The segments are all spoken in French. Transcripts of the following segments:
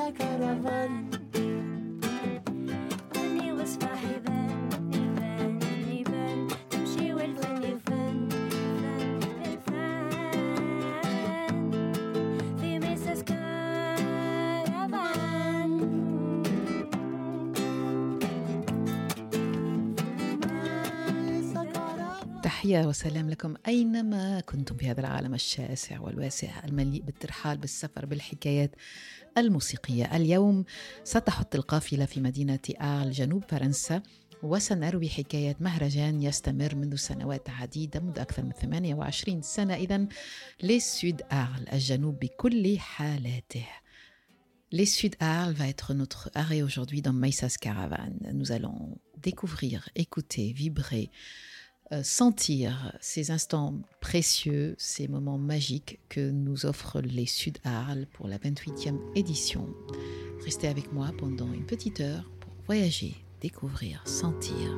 I could have run. تحية وسلام لكم أينما كنتم في هذا العالم الشاسع والواسع المليء بالترحال بالسفر بالحكايات الموسيقية. اليوم ستحط القافلة في مدينة آل جنوب فرنسا وسنروي حكاية مهرجان يستمر منذ سنوات عديدة منذ أكثر من 28 سنة. إذا للسود آل الجنوب بكل حالاته. Les Sud Arles va être notre arrêt aujourd'hui dans Maïsas Caravan. Nous allons découvrir, écouter, vibrer, sentir ces instants précieux, ces moments magiques que nous offrent les Sud Arles pour la 28e édition. Restez avec moi pendant une petite heure pour voyager, découvrir, sentir.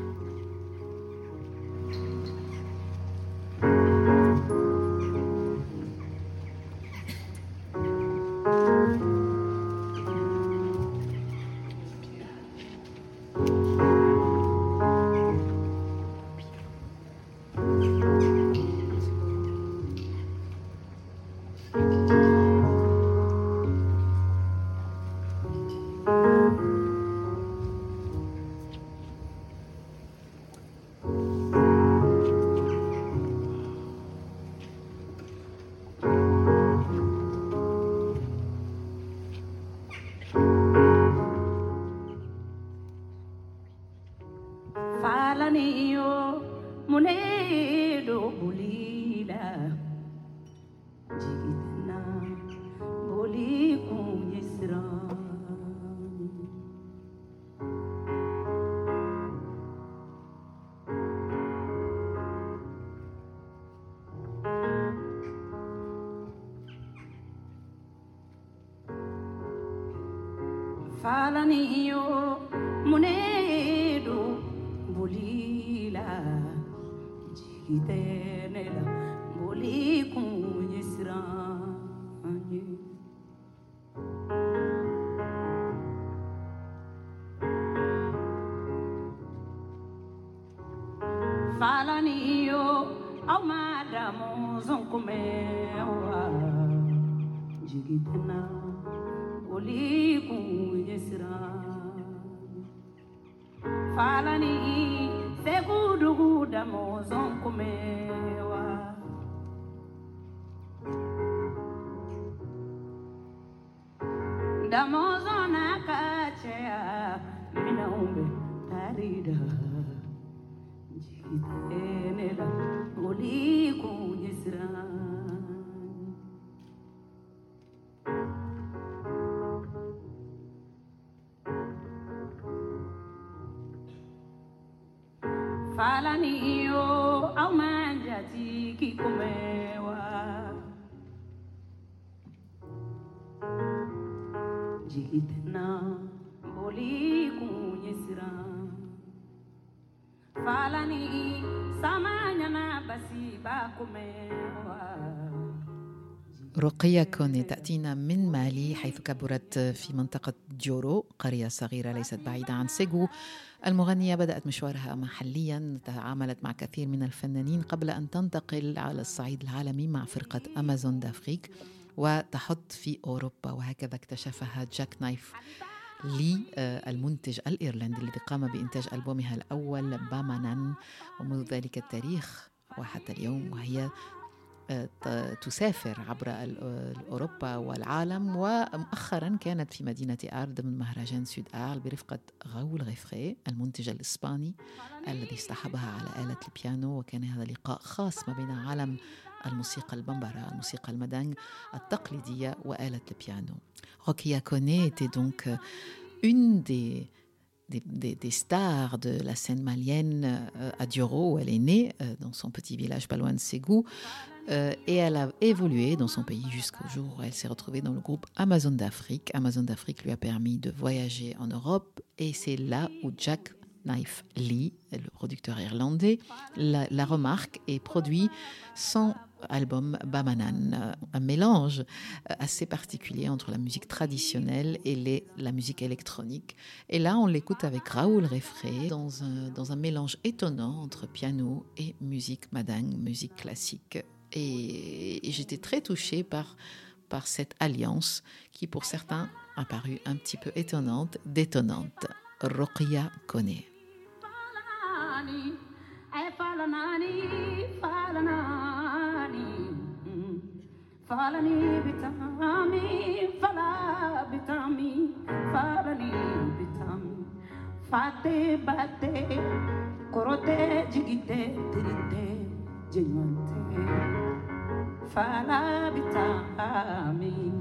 رقية كوني تأتينا من مالي حيث كبرت في منطقة جورو قرية صغيرة ليست بعيدة عن سيغو. المغنية بدأت مشوارها محليا تعاملت مع كثير من الفنانين قبل أن تنتقل على الصعيد العالمي مع فرقة أمازون دافريك وتحط في أوروبا وهكذا اكتشفها جاك نايف. لي المنتج الإيرلندي الذي قام بإنتاج ألبومها الأول بامانان ومنذ ذلك التاريخ وحتى اليوم وهي تسافر عبر أوروبا والعالم. ومؤخرا كانت في مدينة آر ضمن مهرجان سود آر برفقة غاول غيفري المنتج الإسباني الذي اصطحبها على آلة البيانو. وكان هذا لقاء خاص ما بين عالم الموسيقى البمبرا الموسيقى المدنج التقليدية وآلة البيانو Rokia Kone était donc une des des, des, des, stars de la scène malienne euh, à Dioro, où elle est née, euh, dans son petit village pas loin de Ségou. Euh, et elle a évolué dans son pays jusqu'au jour où elle s'est retrouvée dans le groupe Amazon d'Afrique. Amazon d'Afrique lui a permis de voyager en Europe et c'est là où Jack Knife Lee, le producteur irlandais, la, la remarque et produit sans album Bamanan, un mélange assez particulier entre la musique traditionnelle et la musique électronique. Et là, on l'écoute avec Raoul Refré dans un, mélange étonnant entre piano et musique madame, musique classique. Et, et j'étais très touchée par, par cette alliance qui, pour certains, a paru un petit peu étonnante, détonnante. Rokia Kone. فعلني بتامي فلا بتامي فعلني بتامي فاتي باتي كروتي جيجيتي تريتي جنوانتي فلا بتامي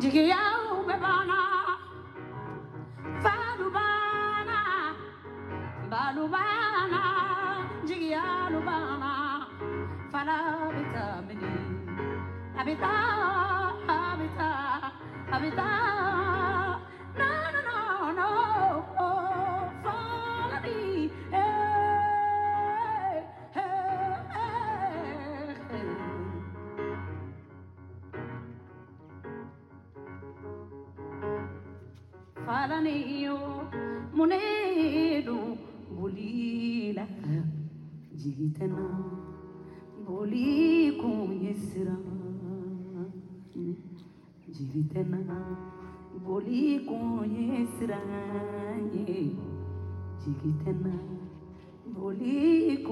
جيجياو ببانا فالوبانا بالوبانا جيجيالو بانا فلا بتامني Habita, habita, habita. No, no, no, no. Oh, follow. Hey, hey, hey, hey. Bolí con jigitana boli boli jigitana boli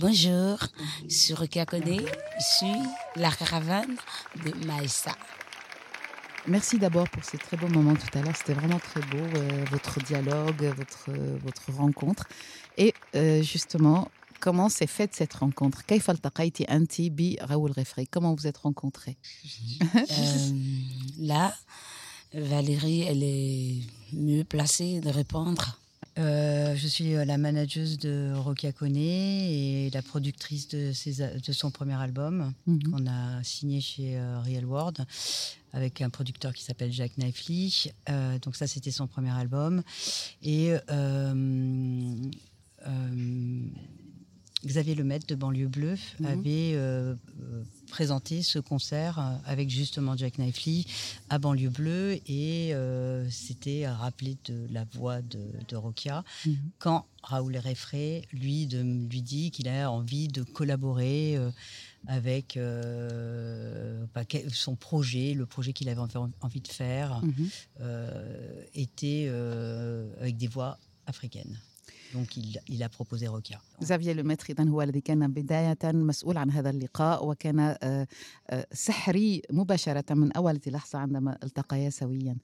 Bonjour, je suis Rukia Kone, je suis la caravane de Maïssa. Merci d'abord pour ce très beau moment tout à l'heure. C'était vraiment très beau, euh, votre dialogue, votre, euh, votre rencontre. Et euh, justement, Comment s'est faite cette rencontre? Comment vous êtes rencontrés? Euh, là, Valérie, elle est mieux placée de répondre. Euh, je suis euh, la manageuse de Rokia Kone et la productrice de, ses, de son premier album mhm. qu'on a signé chez Real World avec un producteur qui s'appelle Jacques Knifley. Donc ça, c'était son premier album. Et Xavier Lemaitre de Banlieue Bleue Mhm. avait euh, euh, présenté ce concert euh, avec justement Jack Knifley à Banlieue Bleue et euh, c'était rappelé de la voix de, de Rokia Mhm. quand Raoul Refré lui, de, lui dit qu'il a envie de collaborer euh, avec euh, bah, son projet, le projet qu'il avait envie- de faire Mhm. était avec des voix africaines. Donc il, il a proposé Rokia. زافيا لوميتر إذن هو الذي كان بداية مسؤول عن هذا اللقاء وكان آه، آه، سحري مباشرة من أول لحظة عندما التقيا سويا.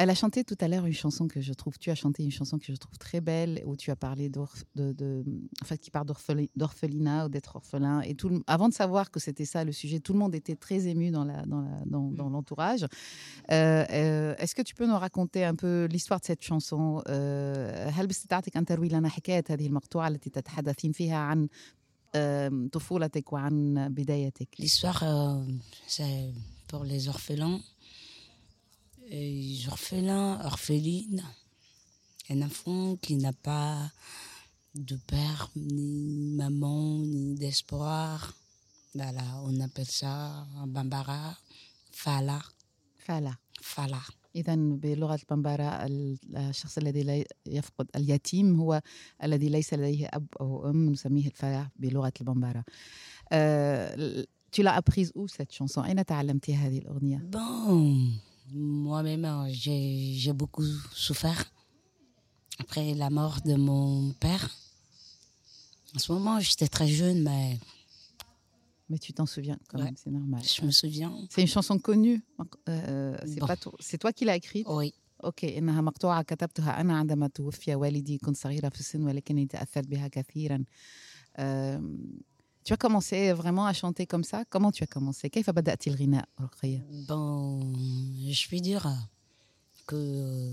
Elle a chanté tout à l'heure une chanson que je trouve, tu as chanté une chanson que je trouve très belle où tu as parlé d'orph- de, de- en fait, qui parle d'orpheli- d'orphelinat ou d'être orphelin. Et tout, le- avant de savoir que c'était ça le sujet, tout le monde était très ému dans la, dans la- dans, dans l'entourage. Euh, euh, Est-ce que tu peux nous raconter un peu l'histoire de cette chanson euh, هل باستطاعتك أن تروي لنا حكاية هذه المقطوعة التي تتحدثين فيها عن آم، طفولتك وعن بدايتك L'histoire, euh, c'est pour les orphelins. Et les orphelins, orphelines, un enfant qui n'a pas de père, ni maman, ni d'espoir. Voilà, on appelle ça en bambara, fala, فعلا fala. إذا بلغة البمبارا ال- الشخص الذي لا يفقد اليتيم هو الذي ليس لديه أب أو أم نسميه الفلاح بلغة البمبارا. آه، tu l'as apprise où cette chanson أين تعلمتي هذه الأغنية؟ Bon, moi-même, euh, j'ai j'ai beaucoup souffert après la mort de mon père. En ce moment, j'étais très jeune, mais Mais tu t'en souviens quand Ouais. même, c'est normal. je me souviens. C'est une chanson connue. Euh, c'est Bon. pas toi- c'est toi qui l'as écrite Oui, اوكي انها مقطوعه كتبتها انا عندما توفي والدي كنت صغيره في السن ولكنني تاثرت بها كثيرا أم، Tu as commencé vraiment à chanter comme ça Comment tu as commencé كيف بدأت الغناء رقية bon, je puis dire que.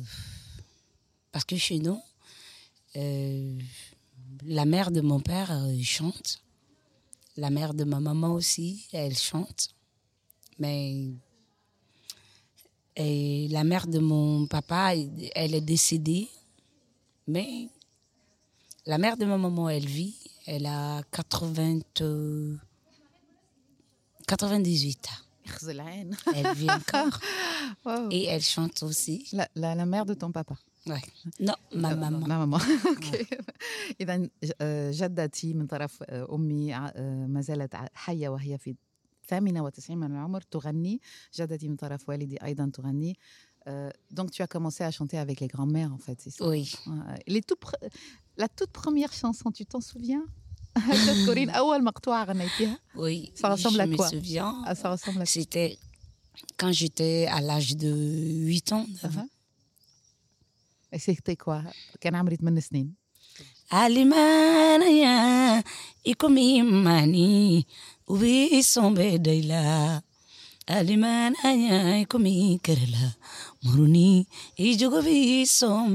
Parce que chez nous, euh, la mère de mon père euh, chante. la mère de ma maman aussi, elle chante. Mais et la mère de mon papa, elle est décédée. Mais la mère de ma maman, elle vit. Elle a 80, 98 ans. Elle vit encore. Et elle chante aussi. La mère de ton papa Ouais. Non, ma لا، maman. لا ماما اوكي اذا جدتي من طرف آه، امي ع- آه، ما زالت ع- حيه وهي في 98 من العمر تغني جدتي من طرف والدي ايضا تغني Euh, donc tu as commencé à chanter avec les grands-mères en fait, c'est ça Oui. Ouais. Les tout pr- La toute première chanson, tu t'en souviens هكا تذكرين أول مقطوعة غنيتيها Oui. Ça ressemble je à me quoi souviens. Ah, Ça ressemble à quoi C'était quand j'étais à l'âge de 8 ans. neuf ans. شيختي كوا كان عمري 8 سنين. علي مانا يا إيكم إيماني وبي سون بديلا. علي مانا يا إيكم إيكرلا مروني إيجو بي سون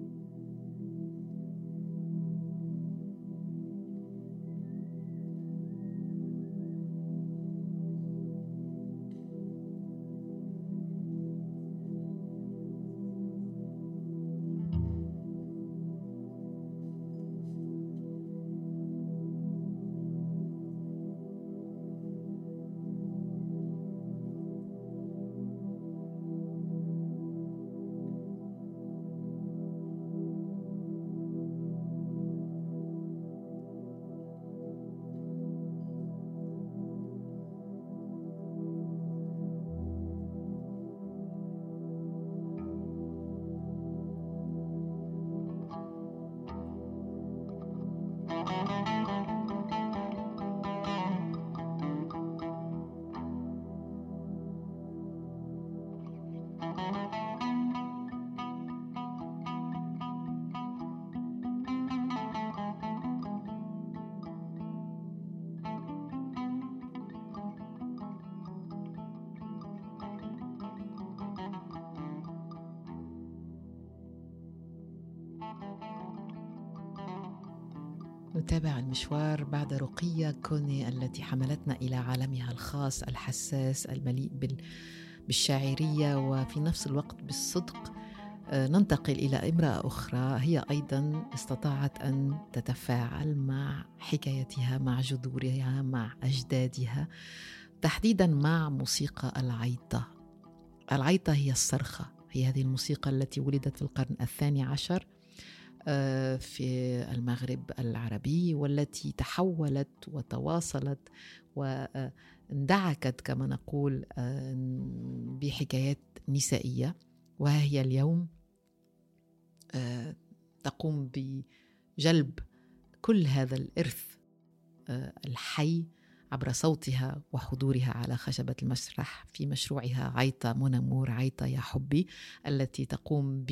المشوار بعد رقية كوني التي حملتنا إلى عالمها الخاص الحساس المليء بال- بالشاعرية وفي نفس الوقت بالصدق آه، ننتقل إلى إمرأة أخرى. هي أيضا استطاعت أن تتفاعل مع حكايتها مع جذورها مع أجدادها تحديدا مع موسيقى العيطة. العيطة هي الصرخة هي هذه الموسيقى التي ولدت في القرن الثاني عشر. في المغرب العربي والتي تحولت وتواصلت واندعكت كما نقول بحكايات نسائية. وهي اليوم آه، تقوم بجلب كل هذا الإرث الحي عبر صوتها وحضورها على خشبة المسرح في مشروعها عيطة منمور عيطة يا حبي التي تقوم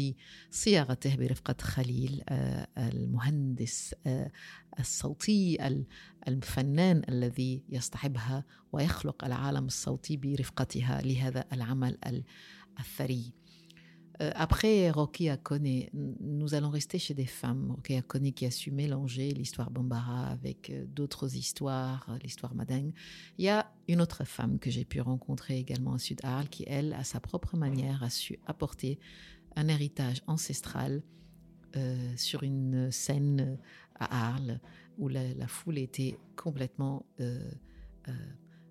بصياغته برفقة خليل آه، المهندس آه، الصوتي ال- الفنان الذي يصطحبها ويخلق العالم الصوتي برفقتها لهذا العمل ال- الثري. Euh, après Rocky Akone, nous allons rester chez des femmes. Rocky Akone qui a su mélanger l'histoire Bambara avec euh, d'autres histoires, euh, l'histoire Madingue. Il y a une autre femme que j'ai pu rencontrer également à Sud Arles qui, elle, à sa propre manière, a su apporter un héritage ancestral sur une scène à Arles où la, foule était complètement euh,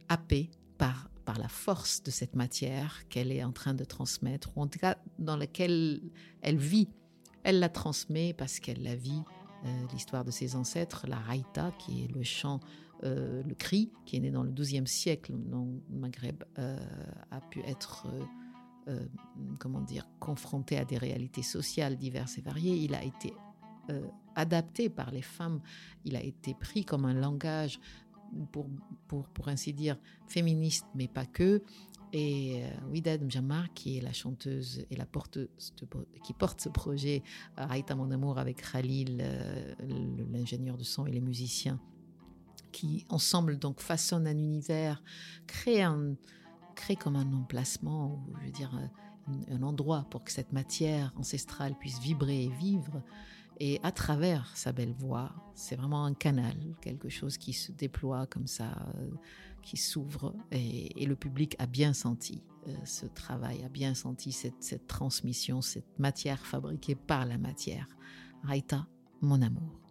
happée par, par la force de cette matière qu'elle est en train de transmettre, ou en tout cas dans laquelle elle vit. Elle la transmet parce qu'elle la vit, euh, l'histoire de ses ancêtres, la raïta, qui est le chant, euh, le cri, qui est né dans le XIIe siècle dans le Maghreb, euh, a pu être, comment dire, confronté à des réalités sociales diverses et variées. Il a été adapté par les femmes, il a été pris comme un langage pour, pour, pour ainsi dire, féministe, mais pas que. Et euh, Widad Mjamar, qui est la chanteuse et la porteuse de- qui porte ce projet, euh, Aïta Mon Amour, avec Khalil, euh, l'ingénieur de son et les musiciens, qui ensemble donc façonnent un univers, créent, un, créent comme un emplacement, ou je veux dire, euh, un endroit pour que cette matière ancestrale puisse vibrer et vivre. Et à travers sa belle voix, c'est vraiment un canal, quelque chose qui se déploie comme ça, euh, qui s'ouvre. Et, le public a bien senti euh, ce travail, a bien senti cette, cette transmission, cette matière fabriquée par la matière. Raïta, mon amour.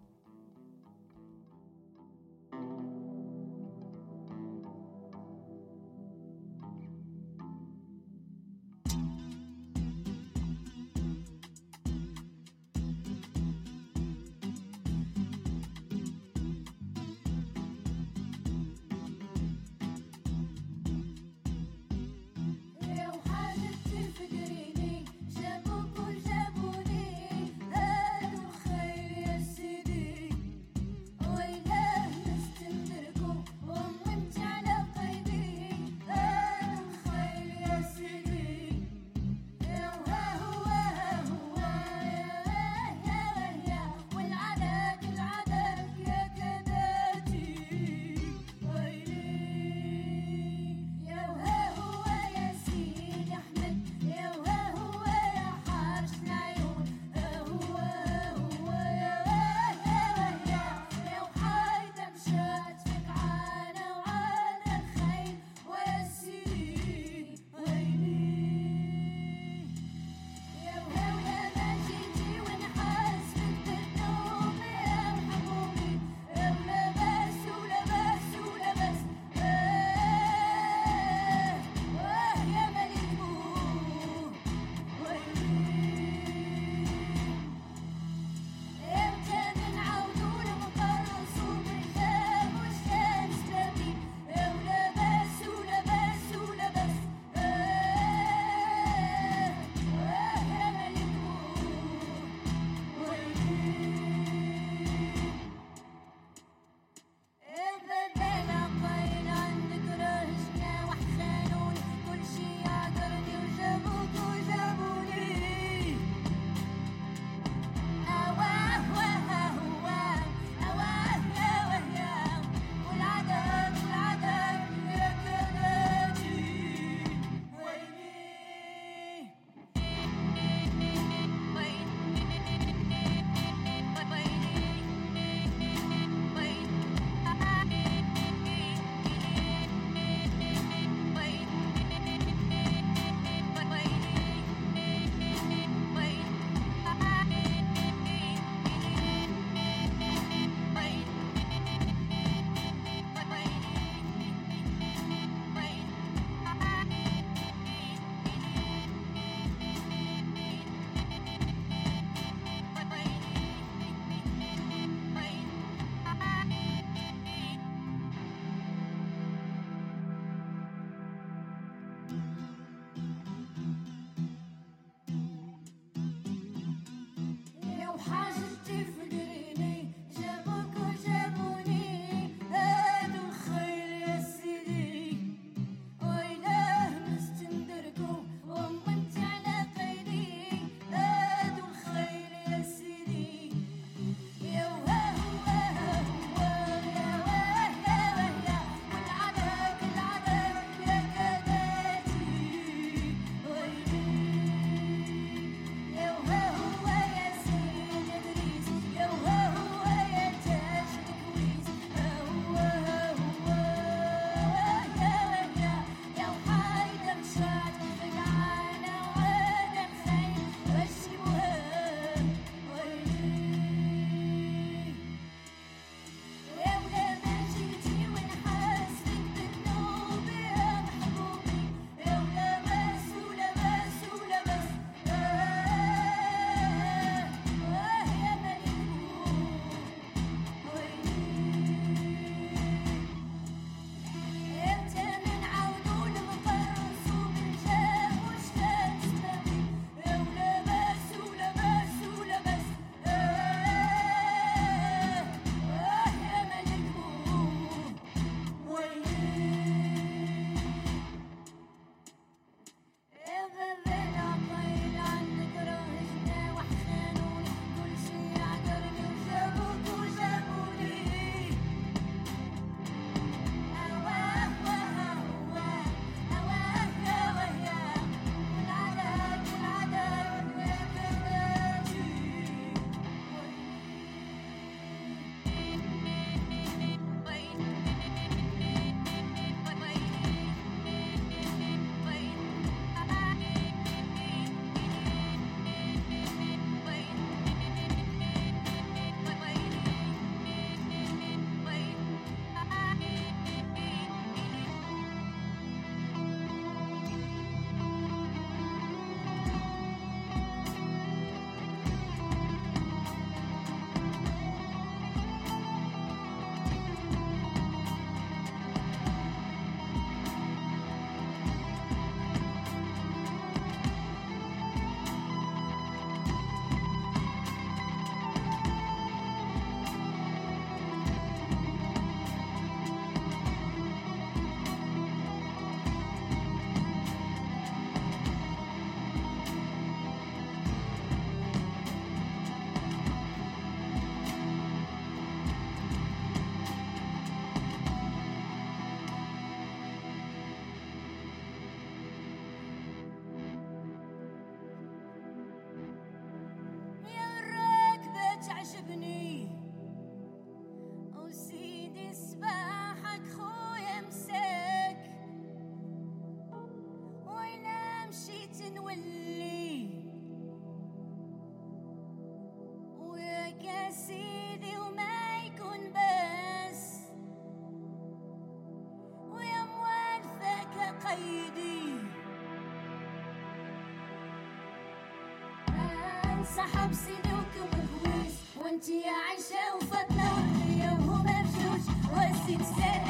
صاحب سيدوك وهويس وانتي عايشة وفضلة وغنية وهما بجوج وسيد سادة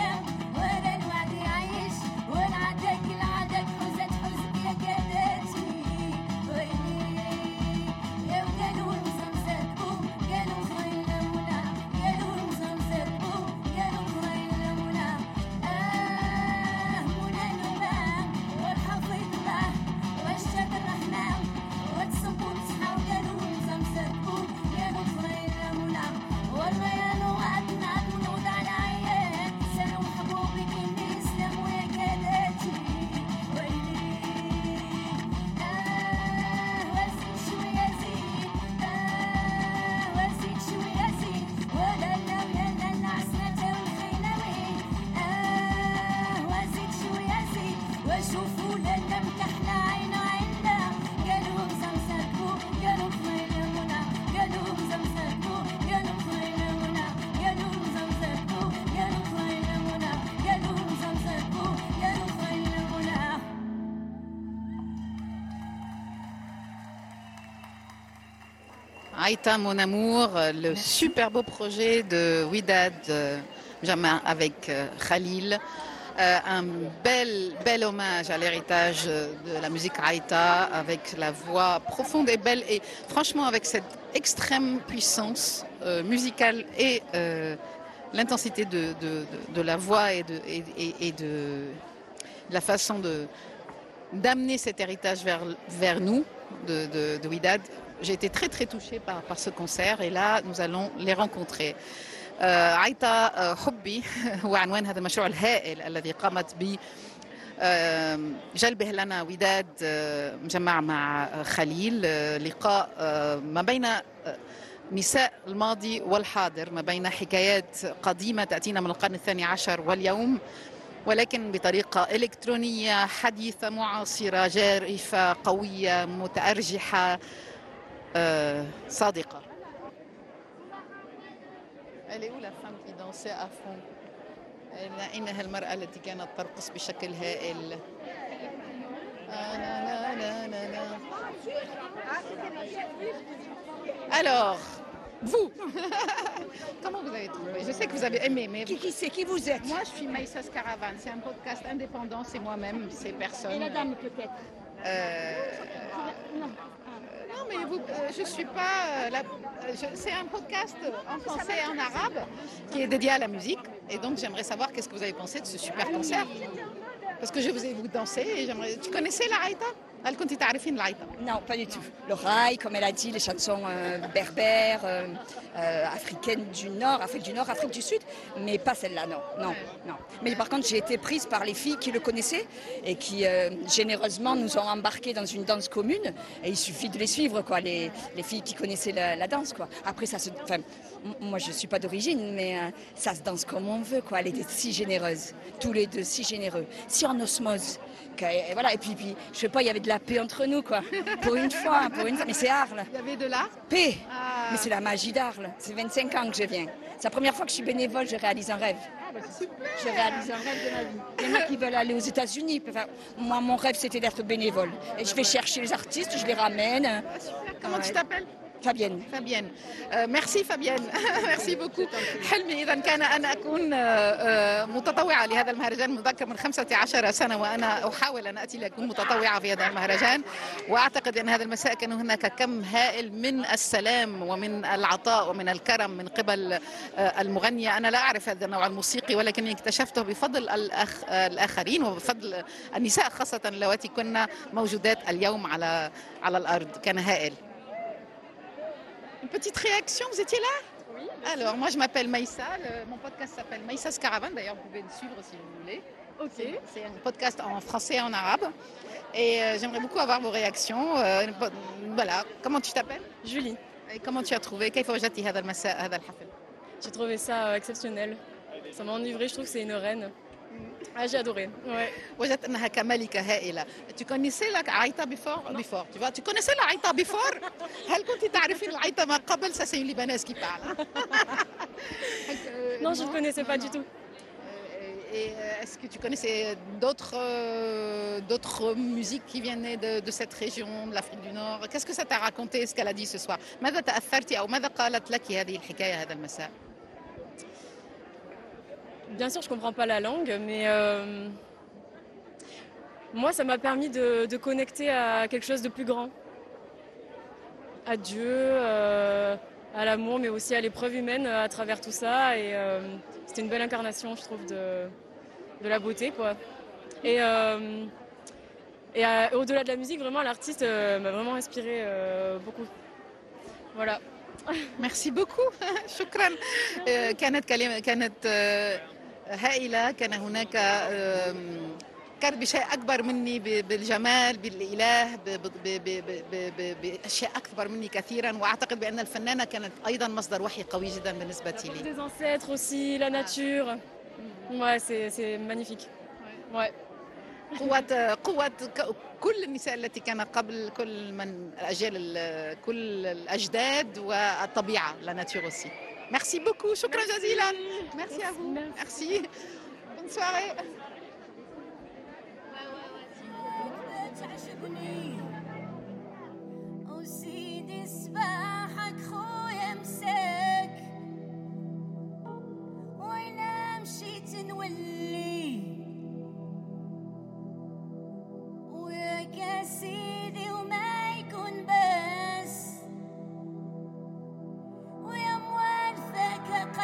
Aïta Mon Amour, le super beau projet de Widad euh, Jama avec euh, Khalil. Euh, un bel, bel hommage à l'héritage euh, de la musique Aïta avec la voix profonde et belle et franchement avec cette extrême puissance euh, musicale et euh, l'intensité de, de- de- de la voix et de, et, et- et de la façon de, d'amener cet héritage vers, vers nous, de, de, de Widad. J'ai été très très touchée par, par ce concert et là nous allons les rencontrer. عيطة حبي هو عنوان هذا المشروع الهائل الذي قامت ب آه، جلبه لنا وداد مجمع مع خليل لقاء ما بين نساء الماضي والحاضر ما بين حكايات قديمة تأتينا من القرن الثاني عشر واليوم ولكن بطريقة إلكترونية حديثة معاصرة جارفة قوية متأرجحة صادقة Elle est où la femme qui dansait à fond Elle- إنها المرأة التي كانت ترقص بشكل هائل آه، لا، لا، لا، لا، لا. Alors, vous, comment vous avez trouvé Je sais que vous avez aimé, mais Qui, qui c'est Qui vous êtes moi je suis Maïsas Caravan. C'est un podcast indépendant, c'est moi-même, c'est personne. Et la dame peut-être Euh, Non. non, mais vous, euh, je suis pas. euh, euh, c'est un podcast en français et en arabe qui est dédié à la musique. Et donc, j'aimerais savoir qu'est-ce que vous avez pensé de ce super concert. Parce que je vous ai vu danser et j'aimerais. Tu connaissais la Haïta non, pas du tout. Le rail, comme elle a dit, les chansons euh, berbères, euh, euh, africaines du Nord, Afrique du Nord, Afrique du Sud, mais pas celle-là, non, non, non. Mais par contre, j'ai été prise par les filles qui le connaissaient et qui généreusement nous ont embarqués dans une danse commune. Et il suffit de les suivre, quoi, les, filles qui connaissaient la, la danse, quoi. Après, ça se, moi, je suis pas d'origine, mais euh, ça se danse comme on veut, quoi. Elle était si généreuse, tous les deux si généreux, si en osmose. et voilà. Et puis, puis, je sais pas, il y avait de la paix entre nous, quoi. Pour une fois, pour une fois. Mais c'est Arles. Il y avait de l'art Paix. Ah. Mais c'est la magie d'Arles. C'est 25 ans que je viens. C'est la première fois que je suis bénévole, je réalise un rêve. Je réalise un rêve de ma vie. Il y en a qui veulent aller aux États-Unis. Enfin, moi, mon rêve, c'était d'être bénévole. Et je vais chercher les artistes, je les ramène. Comment tu t'appelles? Fabienne. آه، ميرسي فابيان ميرسي بوكو حلمي إذا كان أن أكون آه، آه، متطوعة لهذا المهرجان منذ أكثر من 15 سنة وأنا أحاول أن أتي لاكون متطوعة في هذا المهرجان. وأعتقد أن هذا المساء كان هناك كم هائل من السلام ومن العطاء ومن الكرم من قبل آه، المغنية. أنا لا أعرف هذا النوع الموسيقي ولكني اكتشفته بفضل الأخ الآخرين وبفضل النساء خاصة اللواتي. كنا موجودات اليوم على على الأرض. كان هائل. Petite réaction, vous étiez là? Oui. Alors, moi, je m'appelle Maïssa. Mon podcast s'appelle Maïssa Caravane. D'ailleurs, vous pouvez me suivre si vous voulez. Ok. C'est un podcast en français et en arabe. Et euh, j'aimerais beaucoup avoir vos réactions. Euh, voilà. Comment tu t'appelles? Julie. Et comment tu as trouvé? J'ai trouvé ça euh, exceptionnel. Ça m'a enivré. Je trouve que c'est une reine. Ah, j'ai adoré. Ouais. هائله. Tu connaissais la Aïta before before tu vois Tu connaissais la Aïta before Ça c'est une libanaise qui parle. Non, je ne connaissais pas du tout. Euh, Et euh, est-ce que tu connaissais d'autres euh, d'autres musiques qui venaient de, de cette région, de l'Afrique du Nord Qu'est-ce que ça t'a raconté, ce qu'elle a dit ce soir Bien sûr, je comprends pas la langue, mais euh, moi, ça m'a permis de, de connecter à quelque chose de plus grand. À Dieu, euh, à l'amour, mais aussi à l'épreuve humaine euh, à travers tout ça. Et euh, c'était une belle incarnation, je trouve, de, de la beauté, quoi. Et, euh, et euh, au-delà de la musique, vraiment, l'artiste euh, m'a vraiment inspiré euh, beaucoup. Voilà. ميرسي بوكو شكرا آه، كانت كلمة كانت هائلة. كان هناك كان بشيء أكبر مني بالجمال بالإله بأشياء أكبر مني كثيرا. وأعتقد بأن الفنانة كانت أيضا مصدر وحي قوي جدا بالنسبة لي. قوة قوة كل النساء التي كان قبل كل من الاجيال كل الأجداد والطبيعة لا ناتشور Merci beaucoup شكرا جزيلا Merci à vous Merci Bonne soirée تعجبني وسيدي سباحك خويا مساك وين مشيت نولي وياك يا سيدي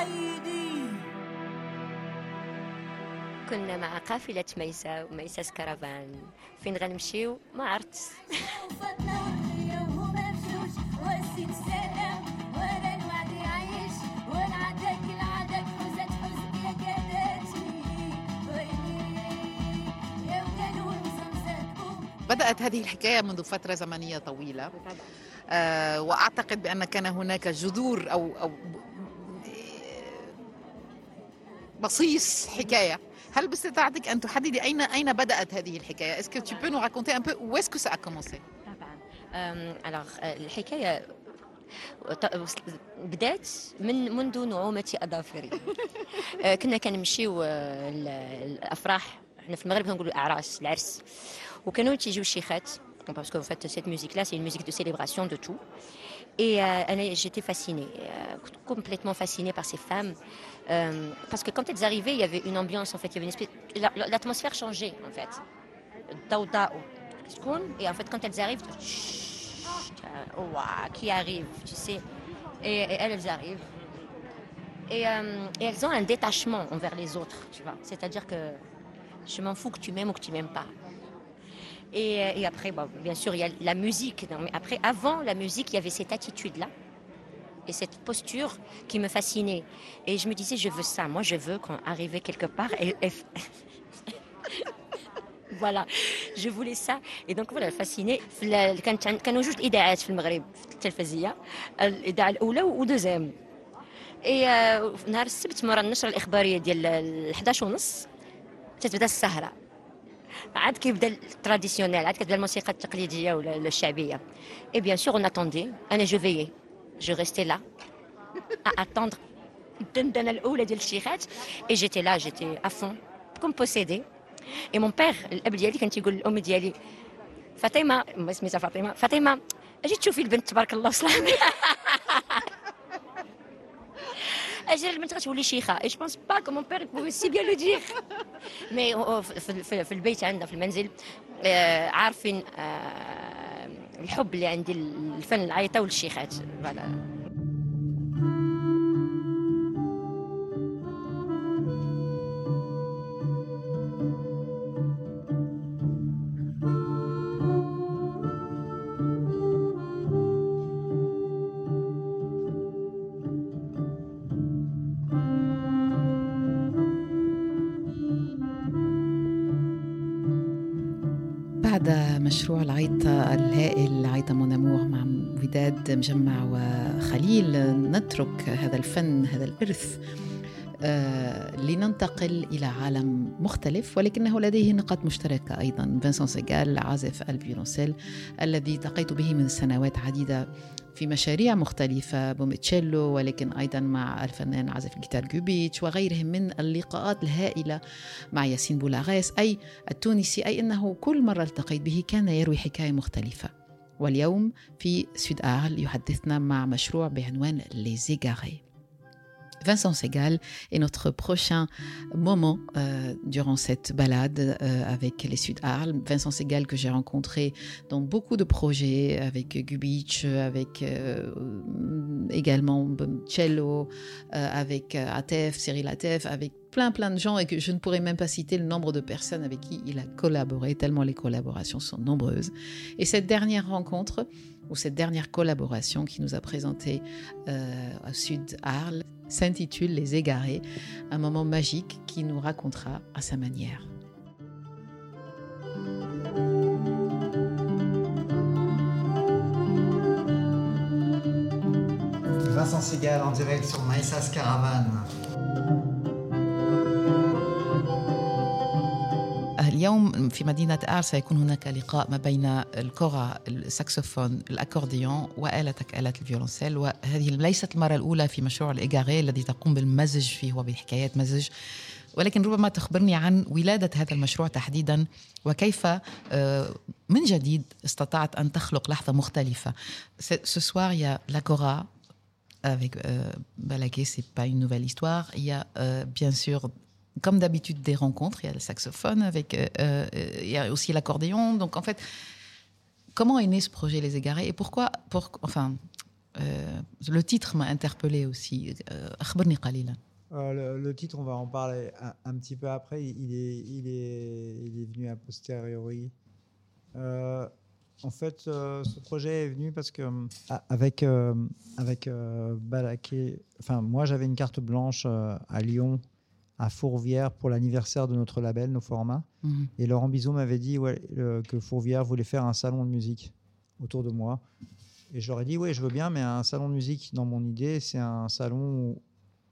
أيدي. كنا مع قافلة ميسا وميسا كرفان فين غنمشيو؟ ما عرفت. بدأت هذه الحكاية منذ فترة زمنية طويلة. آه وأعتقد بأن كان هناك جذور أو, أو بصيص حكاية. هل باستطاعتك أن تحددي اين أين بدأت هذه الحكاية؟ اسكو tu peux nous raconter un peu où est-ce que طبعا. آه، الحكاية بدأت من منذ نعومة أظافري. آه، كنا كنمشيو آه، الأفراح. حنا في المغرب كنقولوا الأعراس العرس. وكانوا تيجيو الشيخات. باسكو فات سيت ميوزيك لا سي une musique de célébration de tout. Et euh, j'étais fascinée, euh, complètement fascinée par ces femmes. Euh, parce que quand elles arrivaient, il y avait une ambiance, en fait, il y avait une espèce... L'atmosphère changeait, en fait. Et en fait, quand elles arrivent, qui arrive, tu sais. Et, et elles, elles, arrivent. Et, et, elles ont un détachement envers les autres, tu vois. C'est-à-dire que je m'en fous que tu m'aimes ou que tu m'aimes pas. et, euh, et après bon, bien sûr il y a la musique non, mais après avant la musique il y avait cette attitude là et cette posture qui me fascinait et je me disais je veux ça moi je veux qu'on arrive quelque part et, et- voilà je voulais ça et donc voilà fasciné في ال- كانت عن- كانوا جوج اذاعات في المغرب في التلفزيه الاذاعه الاولى ودوزيام اي آه، في نهار السبت مورا النشره الاخباريه ديال ال 11 ونص تتبدا السهره عاد كيبدا التراديسيونيل عاد كتبدا الموسيقى التقليديه ولا ولا الشعبيه اي بيان سور اون اتوندي انا جو فيي جو ريستي لا à attendre الدندنه الاولى ديال الشيخات اي جيتي لا جيتي افون كوم بوسيدي اي مون بير الاب ديالي كان تيقول للام ديالي فاطمه ما سميتها فاطمه فاطمه اجي تشوفي البنت تبارك الله وسلام أجي البنت غتولي شيخة. اي جو بونس با كو مون بير بوفي سي بيان لو دير مي في, البيت عندنا في المنزل آه، عارفين آه، الحب اللي عندي الفن العيطة والشيخات. فوالا مجمع وخليل نترك هذا الفن هذا الإرث آه، لننتقل إلى عالم مختلف ولكنه لديه نقاط مشتركة أيضا. فينسون سيغال عازف الفيولونسيل الذي التقيت به من سنوات عديدة في مشاريع مختلفة بوميتشيلو ولكن أيضا مع الفنان عازف الجيتار جوبيتش وغيرهم من اللقاءات الهائلة مع ياسين بولاغيس أي التونسي أي أنه كل مرة التقيت به كان يروي حكاية مختلفة. واليوم في سود آغل يحدثنا مع مشروع بعنوان Égarés. Vincent Segal est notre prochain moment euh, durant cette balade euh, avec les Sud Arles. Vincent Segal que j'ai rencontré dans beaucoup de projets avec Gubich, avec euh, également Cello, avec Atef, Cyril Atef, avec plein plein de gens et que je ne pourrais même pas citer le nombre de personnes avec qui il a collaboré, tellement les collaborations sont nombreuses. Et cette dernière rencontre, ou cette dernière collaboration qui nous a présenté euh, Sud Arles, s'intitule Les Égarés, un moment magique qui nous racontera à sa manière. Vincent Segal en direct sur Maïsas Caravane. اليوم في مدينة آر سيكون هناك لقاء ما بين الكرة الساكسوفون الأكورديون وآلتك آلة الفيولونسيل. وهذه ليست المرة الأولى في مشروع الإيجاري الذي تقوم بالمزج فيه وبحكايات مزج. ولكن ربما تخبرني عن ولادة هذا المشروع تحديدا وكيف آه، من جديد استطعت أن تخلق لحظة مختلفة. A la Cora avec euh, Balaké, c'est pas une nouvelle histoire. Il y a euh, bien sûr comme d'habitude, des rencontres. Il y a le saxophone, avec, euh, euh, il y a aussi l'accordéon. Donc, en fait, comment est né ce projet Les Égarés et pourquoi, enfin, euh, le titre m'a interpellé aussi. Euh, le, le, titre, on va en parler un, petit peu après. Il est, il est, il est venu a posteriori. En fait, ce projet est venu parce que avec avec Balaké, enfin moi j'avais une carte blanche à Lyon à Fourvière pour l'anniversaire de notre label, nos formats. Mhm. Et Laurent Bizot m'avait dit ouais, que Fourvière voulait faire un salon de musique autour de moi. Et je leur ai dit, oui, je veux bien, mais un salon de musique, dans mon idée, c'est un salon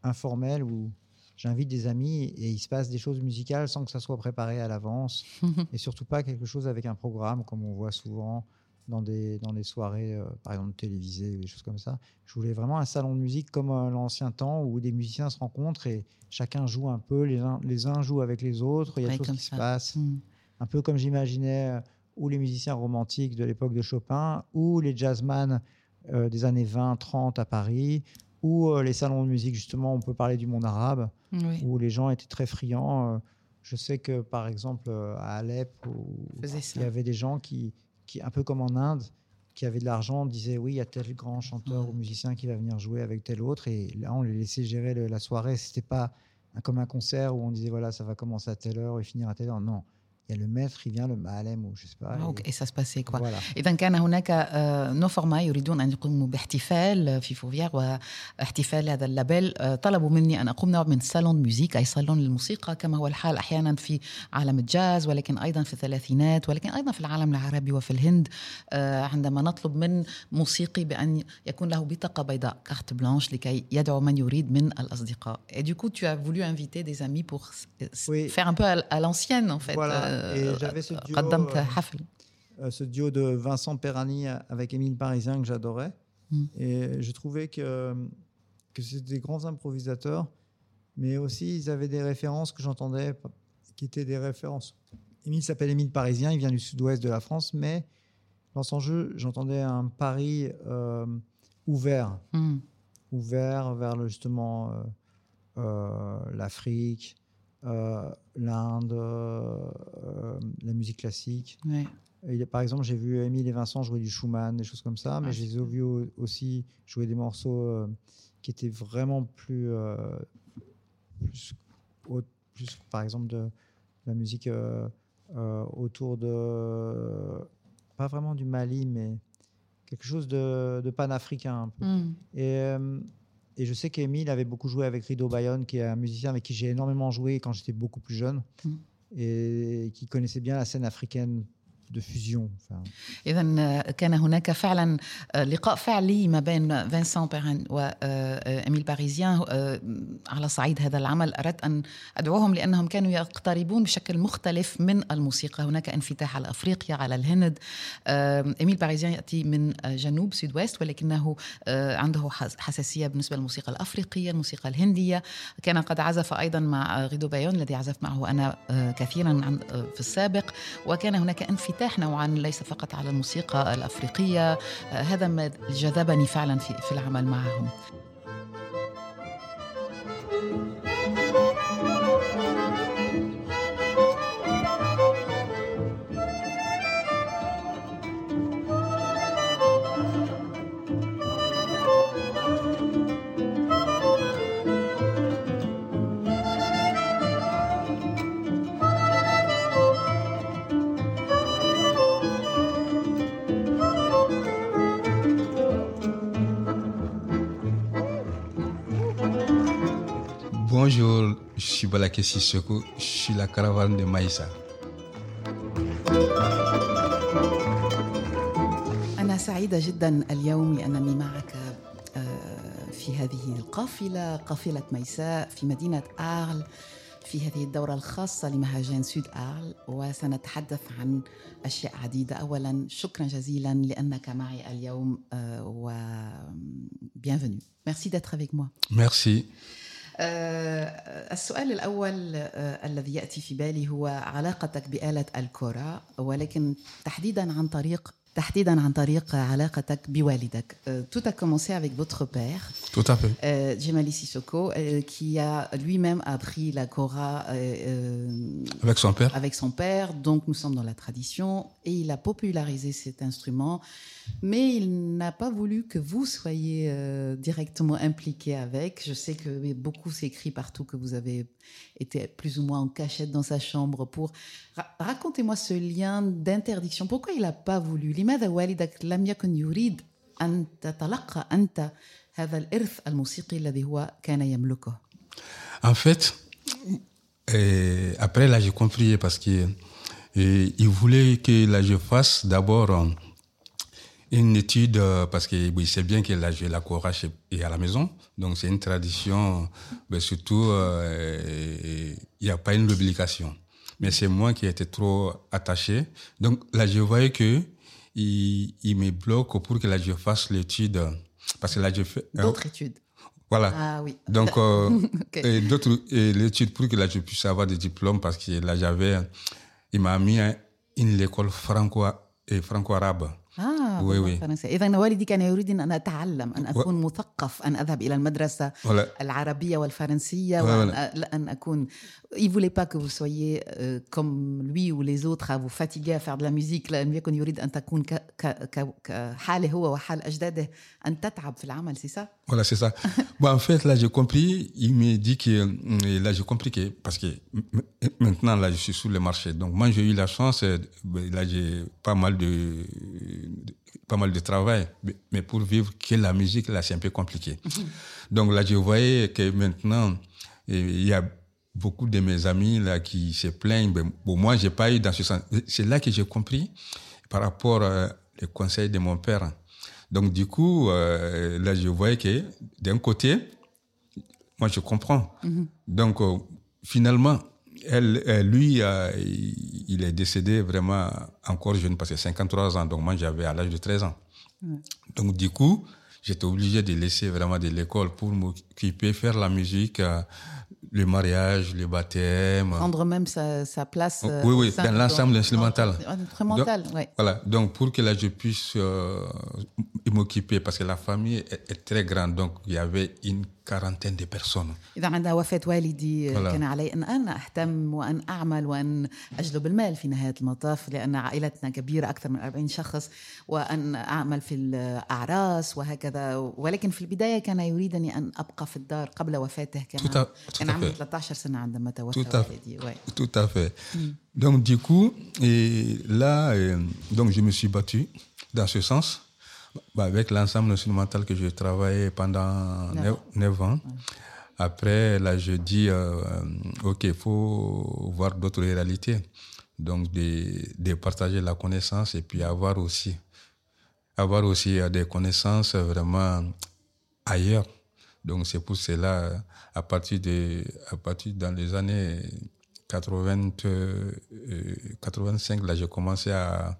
informel où j'invite des amis et il se passe des choses musicales sans que ça soit préparé à l'avance. et surtout pas quelque chose avec un programme, comme on voit souvent dans des, dans des soirées, euh, par exemple télévisées, ou des choses comme ça. Je voulais vraiment un salon de musique comme euh, l'ancien temps où des musiciens se rencontrent et chacun joue un peu, les uns, les uns jouent avec les autres, il y a des choses qui ça. se passent Mhm. un peu comme j'imaginais euh, ou les musiciens romantiques de l'époque de Chopin, ou les jazzman euh, des années 20-30 à Paris, ou les salons de musique, justement, on peut parler du monde arabe, Oui. où les gens étaient très friands. je sais que, par exemple, à Alep, où il y avait des gens qui, qui, un peu comme en Inde, qui avaient de l'argent, disaient oui, il y a tel grand chanteur Ouais. ou musicien qui va venir jouer avec tel autre, et là, on les laissait gérer le- la soirée. C'était pas comme un concert où on disait voilà, ça va commencer à telle heure et finir à telle heure. Non, il y a le maître, il vient, le ma'alem ou je sais pas. Ah, et-. Et ça se passait quoi voilà. إذا كان هناك نو فورما يريدون أن يقوموا باحتفال في فوفيار واحتفال هذا اللابيل طلبوا مني أن أقوم نوع من صالون ميوزيك أي صالون للموسيقى كما هو الحال أحيانا في عالم الجاز ولكن أيضا في الثلاثينات ولكن أيضا في العالم العربي وفي الهند عندما نطلب من موسيقي بأن يكون له بطاقة بيضاء كارت بلانش لكي يدعو من يريد من الأصدقاء Et du coup, tu as voulu inviter des amis pour Oui. faire un peu à à l'ancienne en fait. Voilà. Euh, Et j'avais euh, euh, ce duo, de Vincent Perani avec Émile Parisien que j'adorais. Hmm. Et je trouvais que, que c'était des grands improvisateurs, mais aussi ils avaient des références que j'entendais qui étaient des références. Émile s'appelle Émile Parisien, il vient du sud-ouest de la France, mais dans son jeu, j'entendais un Paris ouvert, hmm. ouvert vers justement l'Afrique, l'Inde, euh, la musique classique. Ouais. Et par exemple, j'ai vu Émile et Vincent jouer du Schumann, des choses comme ça, mais Ah, je les ai vus au- aussi jouer des morceaux euh, qui étaient vraiment plus, euh, plus, par exemple, de la musique euh, euh, autour de, pas vraiment du Mali, mais quelque chose de, de panafricain un peu. Mm. Et, euh, et je sais qu'Emile avait beaucoup joué avec Rido Bayonne, qui est un musicien avec qui j'ai énormément joué quand j'étais beaucoup plus jeune Mm. et qui connaissait bien la scène africaine de fusion. إذا كان هناك فعلا لقاء فعلي ما بين فينسان بيرين وإميل باريزيان. آه، على صعيد هذا العمل أردت أن أدعوهم لأنهم كانوا يقتربون بشكل مختلف من الموسيقى. هناك انفتاح على أفريقيا على الهند. آه، إميل باريزيان يأتي من جنوب سود ويست ولكنه آه، عنده حس- حساسية بالنسبة للموسيقى الأفريقية الموسيقى الهندية. كان قد عزف أيضا مع غيدو بايون الذي عزفت معه أنا آه، كثيرا آه، في السابق. وكان هناك انفتاح نوعا ليس فقط على الموسيقى الأفريقية. آه، هذا ما جذبني فعلا في, في العمل معهم. Bonjour, je suis Balaké Sissoko, je suis la caravane de Maïssa. أنا سعيدة جدا اليوم لأنني معك آه، في هذه القافلة قافلة ميساء في مدينة آرل في هذه الدورة الخاصة لمهرجان سود آرل وسنتحدث عن أشياء عديدة أولا شكرا جزيلا لأنك معي اليوم و bienvenue merci d'être avec moi Merci. آه، السؤال الأول آه، الذي يأتي في بالي هو علاقتك بآلة الكرة ولكن تحديدا عن طريق تحديدا عن طريق علاقتك بوالدك. Euh, Tout a commencé avec votre père, Tout à fait. euh, Djemali Sissoko, euh, qui a lui-même appris la kora euh, euh, Avec son père. avec son père, donc nous sommes dans la tradition, et il a popularisé cet instrument, mais il n'a pas voulu que vous soyez euh, directement impliqué avec. Je sais que beaucoup s'écrit partout que vous avez été plus ou moins en cachette dans sa chambre pour... Ra- Racontez-moi ce lien d'interdiction. Pourquoi il n'a pas voulu لماذا والدك لم يكن يريد أن تتلقى أنت هذا الإرث الموسيقي الذي هو كان يملكه؟ En fait, euh, après là, j'ai compris parce que euh, il voulait que là, je fasse d'abord euh, une étude euh, parce que oui, c'est bien que là, j'ai la chez- et à la maison. Donc, c'est une tradition, mais surtout, euh, il n'y a pas une obligation. Mais c'est moi qui étais trop attaché. Donc, là, je voyais que il, il me bloque pour que là, je fasse l'étude. Parce que là, je fais... D'autres études. Voilà. Ah oui. Donc, euh, Ok. et d'autres, l'étude pour que là, je puisse avoir des diplômes parce que là, j'avais, il m'a mis à une école franco, franco-arabe. آه وي- وي. بالفرنسية إذا والدي كان يريد أن أتعلم أن أكون مثقف أن أذهب إلى المدرسة Voilà. العربية والفرنسية Ouais, وأن. أ- أن أكون il voulait pas que vous soyez euh, comme lui ou les autres à vous fatiguer à faire de la musique لم يكن يريد أن تكون ك- ك- ك- كحاله هو وحال أجداده أن تتعب في العمل ça Voilà, c'est ça. bon, en fait, là, j'ai compris, il me dit que, et là, j'ai compris que, parce que maintenant, là, je suis sur le marché. Donc, moi, j'ai eu la chance, euh, ben, là, j'ai pas mal de, pas mal de travail. Mais- pour vivre que la musique, là, c'est un peu compliqué. Donc, là, je voyais que maintenant, et il y a beaucoup de mes amis, là, qui se plaignent. Ben, bon, moi, j'ai pas eu dans ce sens. C'est là que j'ai compris par rapport euh, les conseils de mon père. Donc, du coup, euh, là, je voyais que d'un côté, moi, je comprends. Donc, euh, finalement, elle, euh, lui, il il est décédé vraiment encore jeune, parce que 53 ans. Donc, moi, j'avais à l'âge de 13 ans. Donc, du coup, j'étais obligé de laisser vraiment de l'école pour m'occuper, faire la musique, euh, le mariage, le baptême. prendre même sa, sa place euh, Oui, au oui, sein dans de- l'ensemble instrumental. instrumental ouais. Voilà, donc pour que là je puisse euh, m'occuper, parce que la famille est, est très grande, donc il y avait une quarantaine de personnes. إذا عند وفاة والدي Voilà. كان علي أن أنا أهتم وأن أعمل وأن أجلب المال في نهاية المطاف لأن عائلتنا كبيرة أكثر من 40 شخص وأن أعمل في الأعراس وهكذا ولكن في البداية كان يريدني أن أبقى في الدار قبل وفاته كان Tout à- tout كان à عمري fait. 13 سنة عندما توفى Tout à fait. والدي ouais. Tout à fait. Donc du coup, et là, euh, donc je me suis battu dans ce sens, bah, avec l'ensemble instrumental que j'ai travaillé pendant Neuf neuf, ans. neuf ans. Après, là, je dis, euh, euh, OK, il faut voir d'autres réalités. donc de, de partager la connaissance et puis avoir aussi, avoir aussi euh, des connaissances vraiment ailleurs. Donc c'est pour cela, à partir de, à partir dans les années 80, euh, 85, là j'ai commencé à,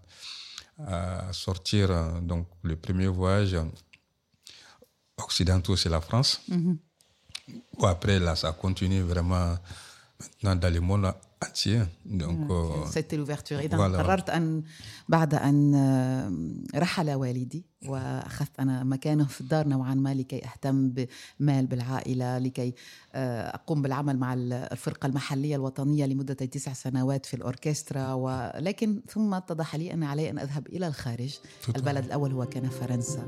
à sortir. euh, Donc le premier voyage occidentaux, c'est la France. Mhm. Bon, après, là, ça continue vraiment maintenant dans le monde entier. Donc, euh, c'était l'ouverture. قررت أن بعد أن رحل والدي وأخذت أنا مكانه في الدار نوعا ما لكي أهتم بمال بالعائلة لكي آه، أقوم بالعمل مع الفرقة المحلية الوطنية لمدة تسع سنوات في الأوركسترا. ولكن ثم اتضح لي أن علي أن أذهب إلى الخارج البلد الأول هو كان فرنسا.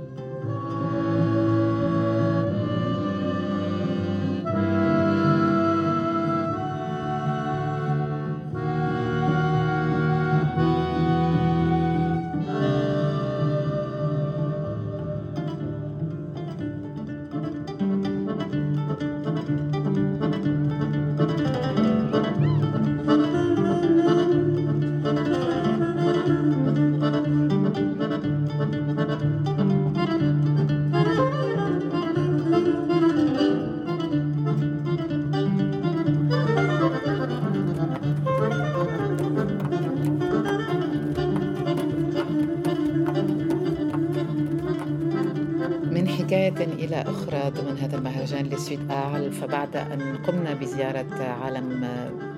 فبعد أن قمنا بزيارة عالم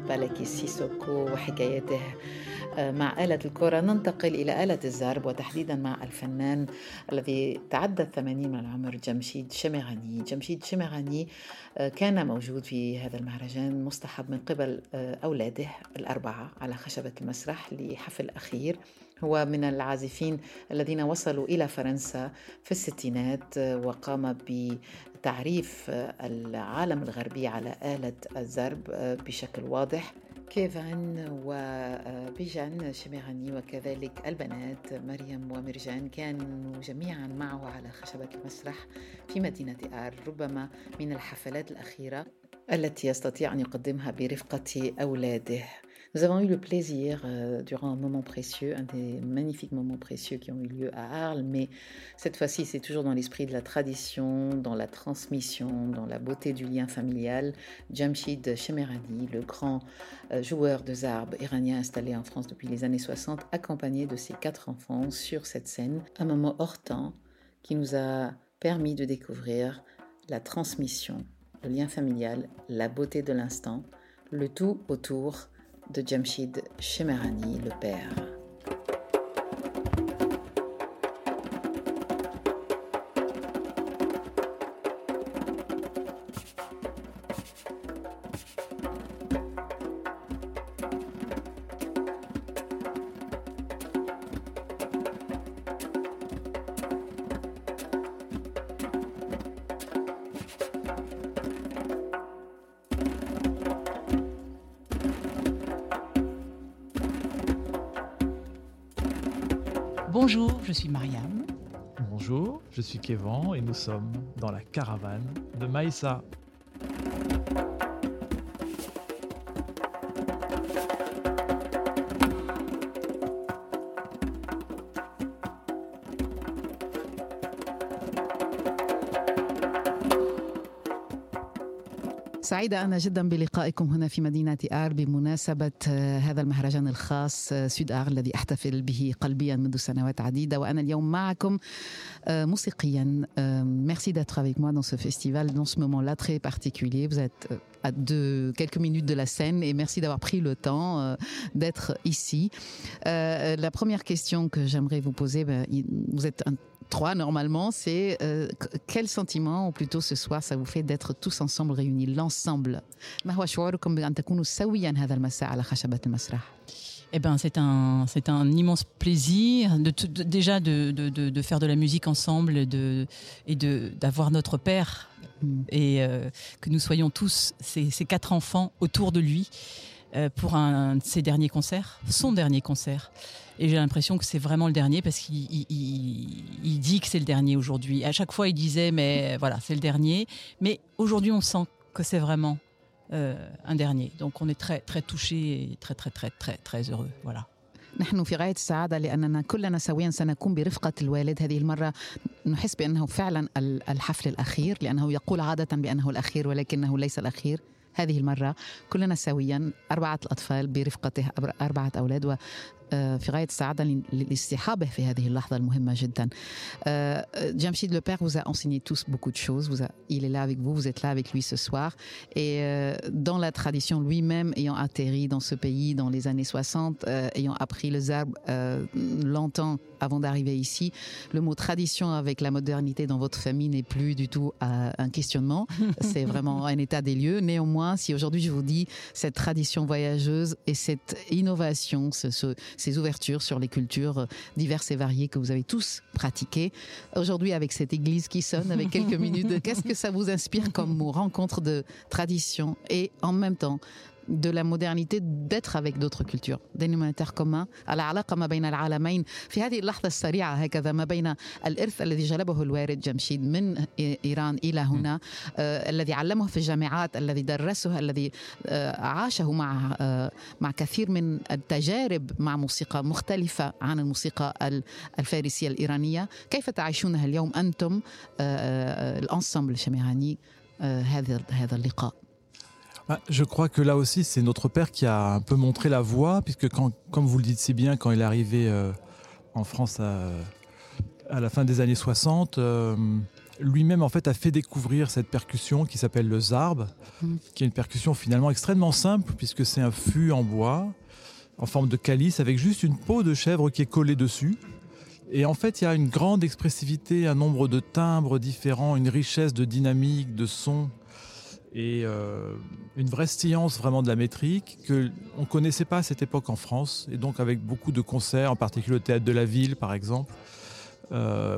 بلكي سيسوكو وحكاياته مع آلة الكرة ننتقل إلى آلة الزرب وتحديدا مع الفنان الذي تعدى الثمانين من العمر جمشيد شمغاني. جمشيد شمغاني كان موجود في هذا المهرجان مصطحب من قبل أولاده الأربعة على خشبة المسرح لحفل أخير. هو من العازفين الذين وصلوا إلى فرنسا في الستينات وقام بتعريف العالم الغربي على آلة الزرب بشكل واضح. كيفان وبيجان شميغاني وكذلك البنات مريم ومرجان كانوا جميعا معه على خشبة المسرح في مدينة آر ربما من الحفلات الأخيرة التي يستطيع أن يقدمها برفقة أولاده. Nous avons eu le plaisir, euh, durant un moment précieux, un des magnifiques moments précieux qui ont eu lieu à Arles, mais cette fois-ci, c'est toujours dans l'esprit de la tradition, dans la transmission, dans la beauté du lien familial. Jamshid Shemerani, le grand euh, joueur de zarb iranien installé en France depuis les années 60, accompagné de ses quatre enfants sur cette scène, un moment hors temps qui nous a permis de découvrir la transmission, le lien familial, la beauté de l'instant, le tout autour de Jamshid Shemerani, le père. Et nous sommes dans la caravane de Maïssa. سعيدة أنا جدا بلقائكم هنا في مدينة آر بمناسبة هذا المهرجان الخاص سود آر الذي أحتفل به قلبيا منذ سنوات عديدة وأنا اليوم معكم موسيقيا Merci d'être avec moi dans ce festival, dans ce moment-là très particulier. Vous êtes à deux, quelques minutes de la scène et merci d'avoir pris le temps euh, d'être ici. Euh, la première question que j'aimerais vous poser, ben, vous êtes un trois normalement, c'est euh, quel sentiment, ou plutôt ce soir, ça vous fait d'être tous ensemble réunis, l'ensemble? Eh ben, c'est un, c'est un immense plaisir de, de déjà de, de, de, faire de la musique ensemble de, et de, d'avoir notre père. Mm. et euh, que nous soyons tous, ces, ces, quatre enfants, autour de lui pour un de ses derniers concerts, son dernier concert. Et j'ai l'impression que c'est vraiment le dernier parce qu'il il, il, il dit que c'est le dernier aujourd'hui. À chaque fois, il disait, mais voilà, c'est le dernier. Mais aujourd'hui, on sent que c'est vraiment euh, un dernier. Donc on est très très touchés et très très très très très heureux. Voilà. نحن في غاية السعادة لأننا كلنا سويا سنكون برفقة الوالد هذه المرة نحس بأنه فعلا ال- الحفل الأخير لأنه يقول عادة بأنه الأخير ولكنه ليس الأخير هذه المرة كلنا سويا أربعة الأطفال برفقته أر- أربعة أولاد في غاية السعادة ل- لاصطحابه في هذه اللحظة المهمة جدا. Euh, Jamshid Le Père vous a enseigné tous beaucoup de choses. Vous a- il est là avec vous, vous êtes là avec lui ce soir. Et euh, dans la tradition, lui-même ayant atterri dans ce pays dans les années 60, euh, ayant appris le zarb euh, longtemps avant d'arriver ici, le mot tradition avec la modernité dans votre famille n'est plus du tout euh, un questionnement. C'est vraiment un état des lieux. Néanmoins, si aujourd'hui je vous dis cette tradition voyageuse et cette innovation, ce- ce- ces ouvertures sur les cultures euh, diverses et variées que vous avez tous pratiquées, aujourd'hui avec cette église qui sonne, avec quelques minutes, de- qu'est-ce que ça vous inspire comme mot? Rencontre de tradition et en même temps de la modernité d'être avec d'autres cultures dénominateur commun العلاقة ما بين العالمين في هذه اللحظة السريعة هكذا ما بين الإرث الذي جلبه الوارد جمشيد من إيران إلى هنا آه الذي علمه في الجامعات الذي درسه الذي آه عاشه مع آه مع كثير من التجارب مع موسيقى مختلفة عن الموسيقى ال- الفارسية الإيرانية كيف تعيشونها اليوم أنتم آه، آه، الأنسامبل شميهاني آه، هذا هذا اللقاء je crois que là aussi, c'est notre père qui a un peu montré la voie, puisque quand, comme vous le dites si bien, quand il est arrivé euh, en France à, à la fin des années 60, euh, lui-même en fait a fait découvrir cette percussion qui s'appelle le zarb, Mhm. qui est une percussion finalement extrêmement simple, puisque c'est un fût en bois en forme de calice avec juste une peau de chèvre qui est collée dessus. Et en fait, il y a une grande expressivité, un nombre de timbres différents, une richesse de dynamique, de sons et euh, une vraie science vraiment de la métrique que on connaissait pas à cette époque en France et donc avec beaucoup de concerts, en particulier au théâtre de la ville par exemple, euh,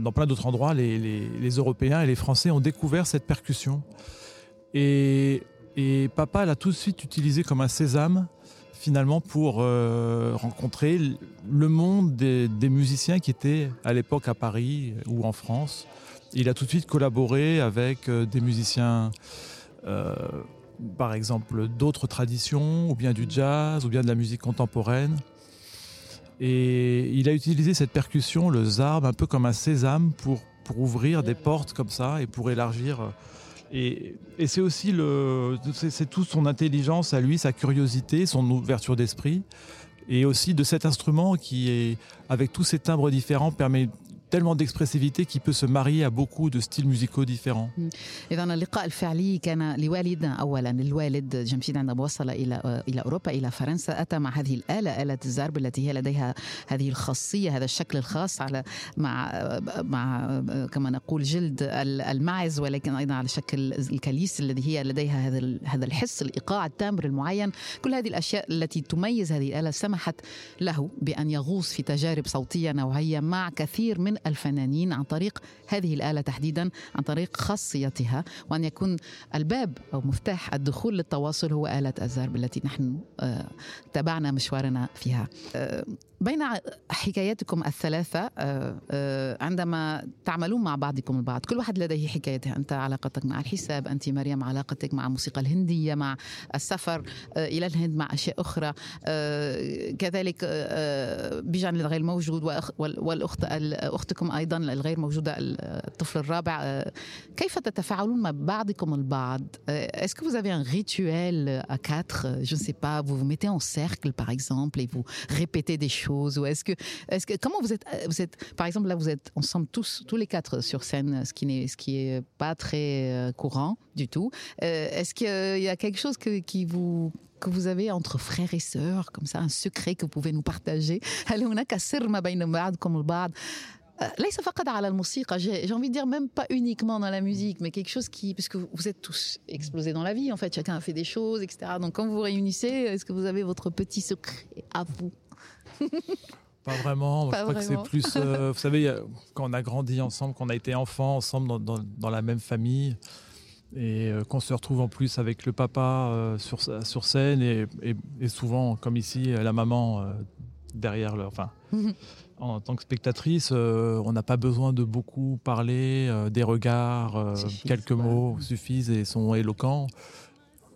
dans plein- d'autres endroits, les, les- les Européens et les Français ont découvert cette percussion et, et papa l'a tout de suite utilisé comme un sésame finalement pour euh, rencontrer le monde des, musiciens qui étaient à l'époque à Paris ou en France. Il a tout de suite collaboré avec euh, des musiciens, par exemple, d'autres traditions, ou bien du jazz, ou bien de la musique contemporaine. Et il a utilisé cette percussion, le zarb, un peu comme un sésame pour, pour ouvrir des portes comme ça et pour élargir. euh, Et, c'est aussi le, c'est toute son intelligence à lui, sa curiosité, son ouverture d'esprit, et aussi de cet instrument qui est, avec tous ses timbres différents, permet tellement d'expressivité qu'il peut se marier à beaucoup de styles musicaux différents. إذا اللقاء الفعلي كان لوالدنا أولا الوالد جمشيد عندما وصل إلى إلى أوروبا إلى فرنسا أتى مع هذه الآلة آلة الزرب التي هي لديها هذه الخاصية هذا الشكل الخاص على مع مع كما نقول جلد الماعز ولكن أيضا على شكل الكاليس الذي هي لديها هذا هذا الحس الإيقاع التامبر المعين كل هذه الأشياء التي تميز هذه الآلة سمحت له بأن يغوص في تجارب صوتية نوعية مع كثير من الفنانين عن طريق هذه الآلة تحديدا عن طريق خاصيتها. وأن يكون الباب أو مفتاح الدخول للتواصل هو آلة الزرب التي نحن آه، تابعنا مشوارنا فيها. آه، بين حكاياتكم الثلاثة آه، آه، عندما تعملون مع بعضكم البعض كل واحد لديه حكايته أنت علاقتك مع الحساب أنت مريم علاقتك مع الموسيقى الهندية مع السفر آه، إلى الهند مع أشياء أخرى كذلك بيجان الغير موجود والأخت ال- أختكم أيضا الغير موجودة الطفل الرابع كيف تتفاعلون مع بعضكم البعض؟ Est-ce que vous avez un rituel à quatre Je ne sais pas, vous vous mettez en cercle par exemple et vous répétez des choses ou est-ce que, est-ce que comment vous êtes, euh, vous êtes par exemple là vous êtes ensemble tous tous les quatre sur scène, ce qui n'est ce qui est pas très euh, courant du tout. Euh, est-ce qu'il y a quelque chose que, qui vous que vous avez entre frères et sœurs, comme ça, un secret que vous pouvez nous partager هل هناك سر ما بين بعضكم البعض ليس فقط على الموسيقى j'ai j'ai envie de dire même pas uniquement dans la musique mais quelque chose qui puisque vous êtes tous explosés dans la vie en fait chacun a fait des choses etc donc quand vous vous réunissez est-ce que vous avez votre petit secret à vous Pas vraiment. Pas je crois vraiment. que c'est plus. euh, vous savez, quand on a grandi ensemble, qu'on a été enfant ensemble dans, dans- dans la même famille, et euh, qu'on se retrouve en plus avec le papa euh, sur, sur scène, et, et- et souvent, comme ici, la maman derrière leur. Enfin, en tant que spectatrice, on n'a pas besoin de beaucoup parler, des regards, quelques ouais. mots suffisent et sont éloquents.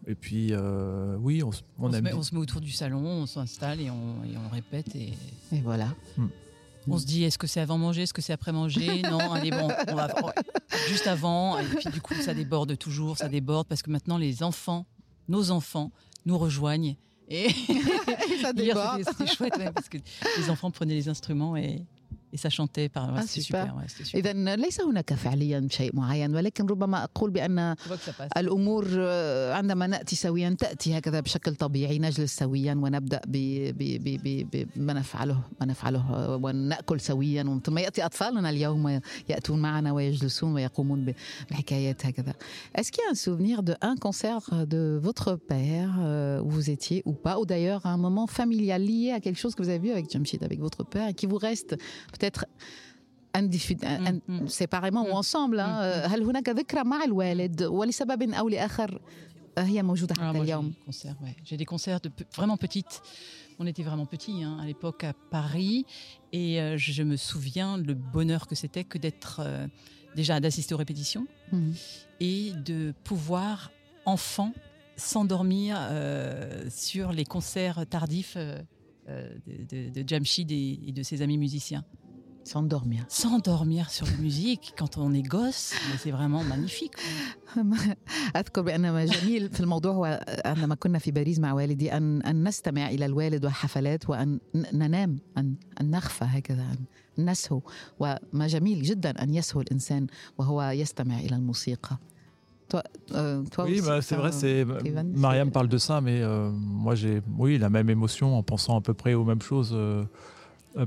Et puis, euh, oui, on, On, se met, on se met autour du salon, on s'installe et on, et on répète. Et Et voilà. on se dit est-ce que c'est avant manger, est-ce que c'est après manger? Non, allez, bon, on va ouais, juste avant. Et puis du coup, ça déborde toujours, ça déborde parce que maintenant, les enfants, nos enfants, nous rejoignent. Et ça déborde. c'était- c'était chouette ouais, parce que les enfants prenaient les instruments et, et ça chantait. Par, ouais, Ah, c'était super. super. ouais, c'était super. إذا ليس هناك فعليا شيء معين ولكن ربما أقول بأن Tu vois que ça passe. الأمور آه، عندما نأتي سويا تأتي هكذا بشكل طبيعي نجلس سويا ونبدأ ب- ب- ب- ب- بما نفعله ما نفعله آه، ونأكل سويا ثم يأتي أطفالنا اليوم يأتون معنا ويجلسون ويقومون ب- بالحكايات هكذا Est-ce qu'il y a un souvenir de un concert de votre père euh, où vous étiez ou pas ou d'ailleurs un moment familial lié à quelque chose que vous avez vu avec Jamshid avec votre père et qui vous reste peut-être individu- un- un- séparément ou ensemble hein. آه، هل هناك ذكرى مع الوالد ولسبب أو لآخر آه، هي موجودة Ah, حتى moi, j'ai اليوم des concerts, ouais. J'ai des concerts de pe- vraiment petites. On était vraiment petits hein, à l'époque à Paris. Et euh, je me souviens le bonheur que c'était que d'être euh, déjà d'assister aux répétitions Mhm. et de pouvoir enfant s'endormir euh, sur les concerts tardifs euh, euh, de, de, de Jamshid et, et de ses amis musiciens. S'endormir. S'endormir sur la musique quand on est gosse, mais c'est vraiment magnifique. أذكر بأن ما جميل في الموضوع هو عندما كنا في باريس مع والدي أن أن نستمع إلى الوالد والحفلات وأن ن- ننام أن أن نخفى هكذا أن نسهو وما جميل جدا أن يسهو الإنسان وهو يستمع إلى الموسيقى. Toi, euh, toi Oui, aussi, bah, c'est enfin, vrai, c'est Kevin, Mariam parle de ça, mais euh, moi j'ai, oui, la même émotion en pensant à peu près aux mêmes choses. euh, euh,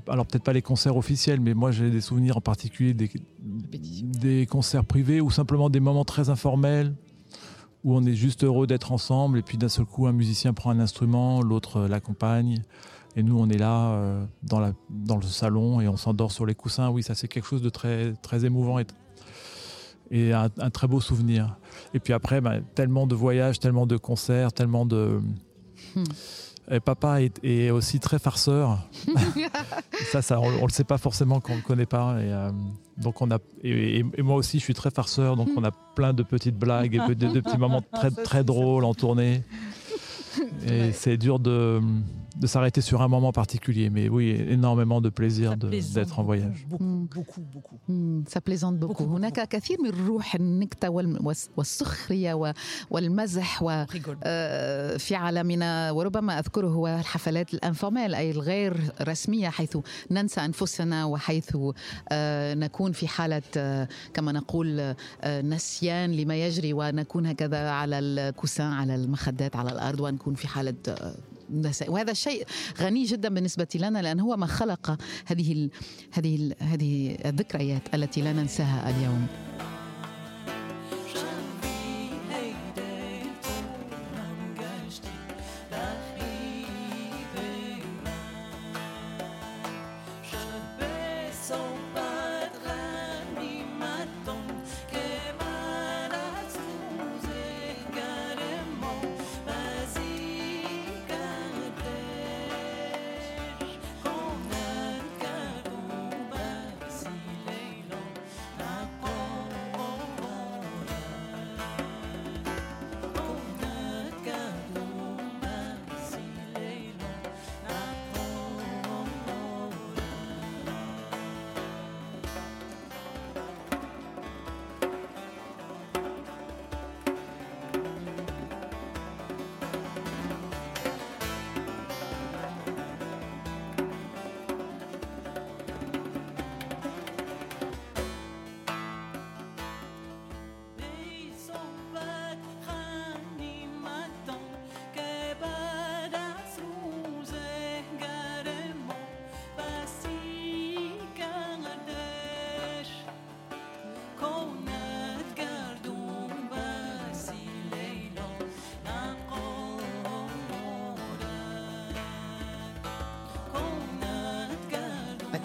alors peut-être pas les concerts officiels, mais moi j'ai des souvenirs en particulier des, des concerts privés ou simplement des moments très informels où on est juste heureux d'être ensemble et puis d'un seul coup un musicien prend un instrument, l'autre euh, l'accompagne et nous on est là euh, dans, la, dans le salon et on s'endort sur les coussins. Oui, ça c'est quelque chose de très, très émouvant et, et un, un très beau souvenir. Et puis après, ben, tellement de voyages, tellement de concerts, tellement de... Hmm. Et papa est, est aussi très farceur. ça, ça, on, on le sait pas forcément quand on le connaît pas. Et, euh, donc on a, et, et- et moi aussi, je suis très farceur. Donc on a plein de petites blagues et de, de petits moments très, très drôles en tournée. Et c'est dur de, de s'arrêter sur un moment particulier. Mais oui, énormément de plaisir d'être en voyage. beaucoup, beaucoup, beaucoup. ça plaisante beaucoup. هناك كثير من روح النكتة والسخرية والمزح في عالمنا وربما أذكره هو الحفلات الانفورمال أي الغير رسمية حيث ننسى أنفسنا وحيث نكون في حالة كما نقول نسيان لما يجري ونكون هكذا على الكوسان على المخدات على الأرض ونكون في حالة آه، نساء وهذا شيء غني جدا بالنسبة لنا لأن هو ما خلق هذه ال هذه ال هذه الذكريات التي لا ننساها اليوم.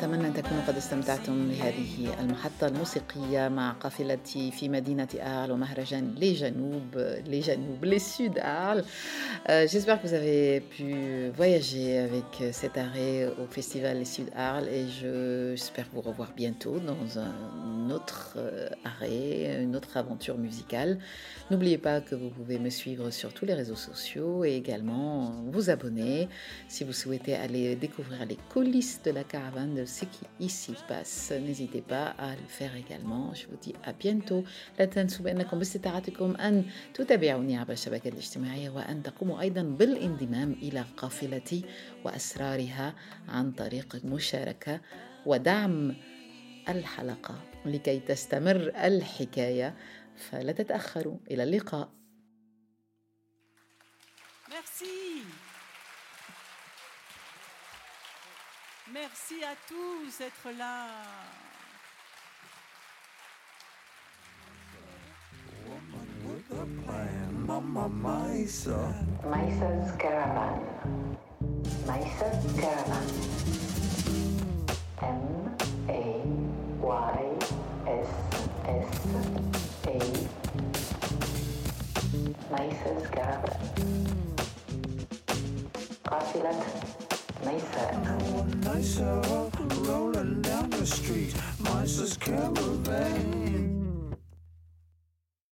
أتمنى أن تكونوا قد استمتعتم بهذه المحطة الموسيقية مع قافلتي في مدينة آل ومهرجان لي جنوب لي جنوب لي سود آل Euh, J'espère que vous avez pu voyager avec cet arrêt au festival Les Sud Arles et je- j'espère vous revoir bientôt dans un un autre euh, arrêt, une autre aventure musicale. N'oubliez pas que vous pouvez me suivre sur tous les réseaux sociaux et également vous abonner si vous souhaitez aller découvrir les coulisses de la caravane de ce qui ici passe. N'hésitez pas à le faire également. Je vous dis à bientôt. لا تنسوا بأنكم باستطاعتكم أن تتابعوني عبر الشبكات الاجتماعية وأن تقوموا أيضا بالانضمام إلى قافلتي وأسرارها عن طريق المشاركة ودعم الحلقة لكي تستمر الحكاية فلا تتأخروا إلى اللقاء Merci. Merci à tous d'être là. Caravan. M A Y Mason's Gap. Kasilat Mesa. Mesa, rolling down the street. Mason's caravan.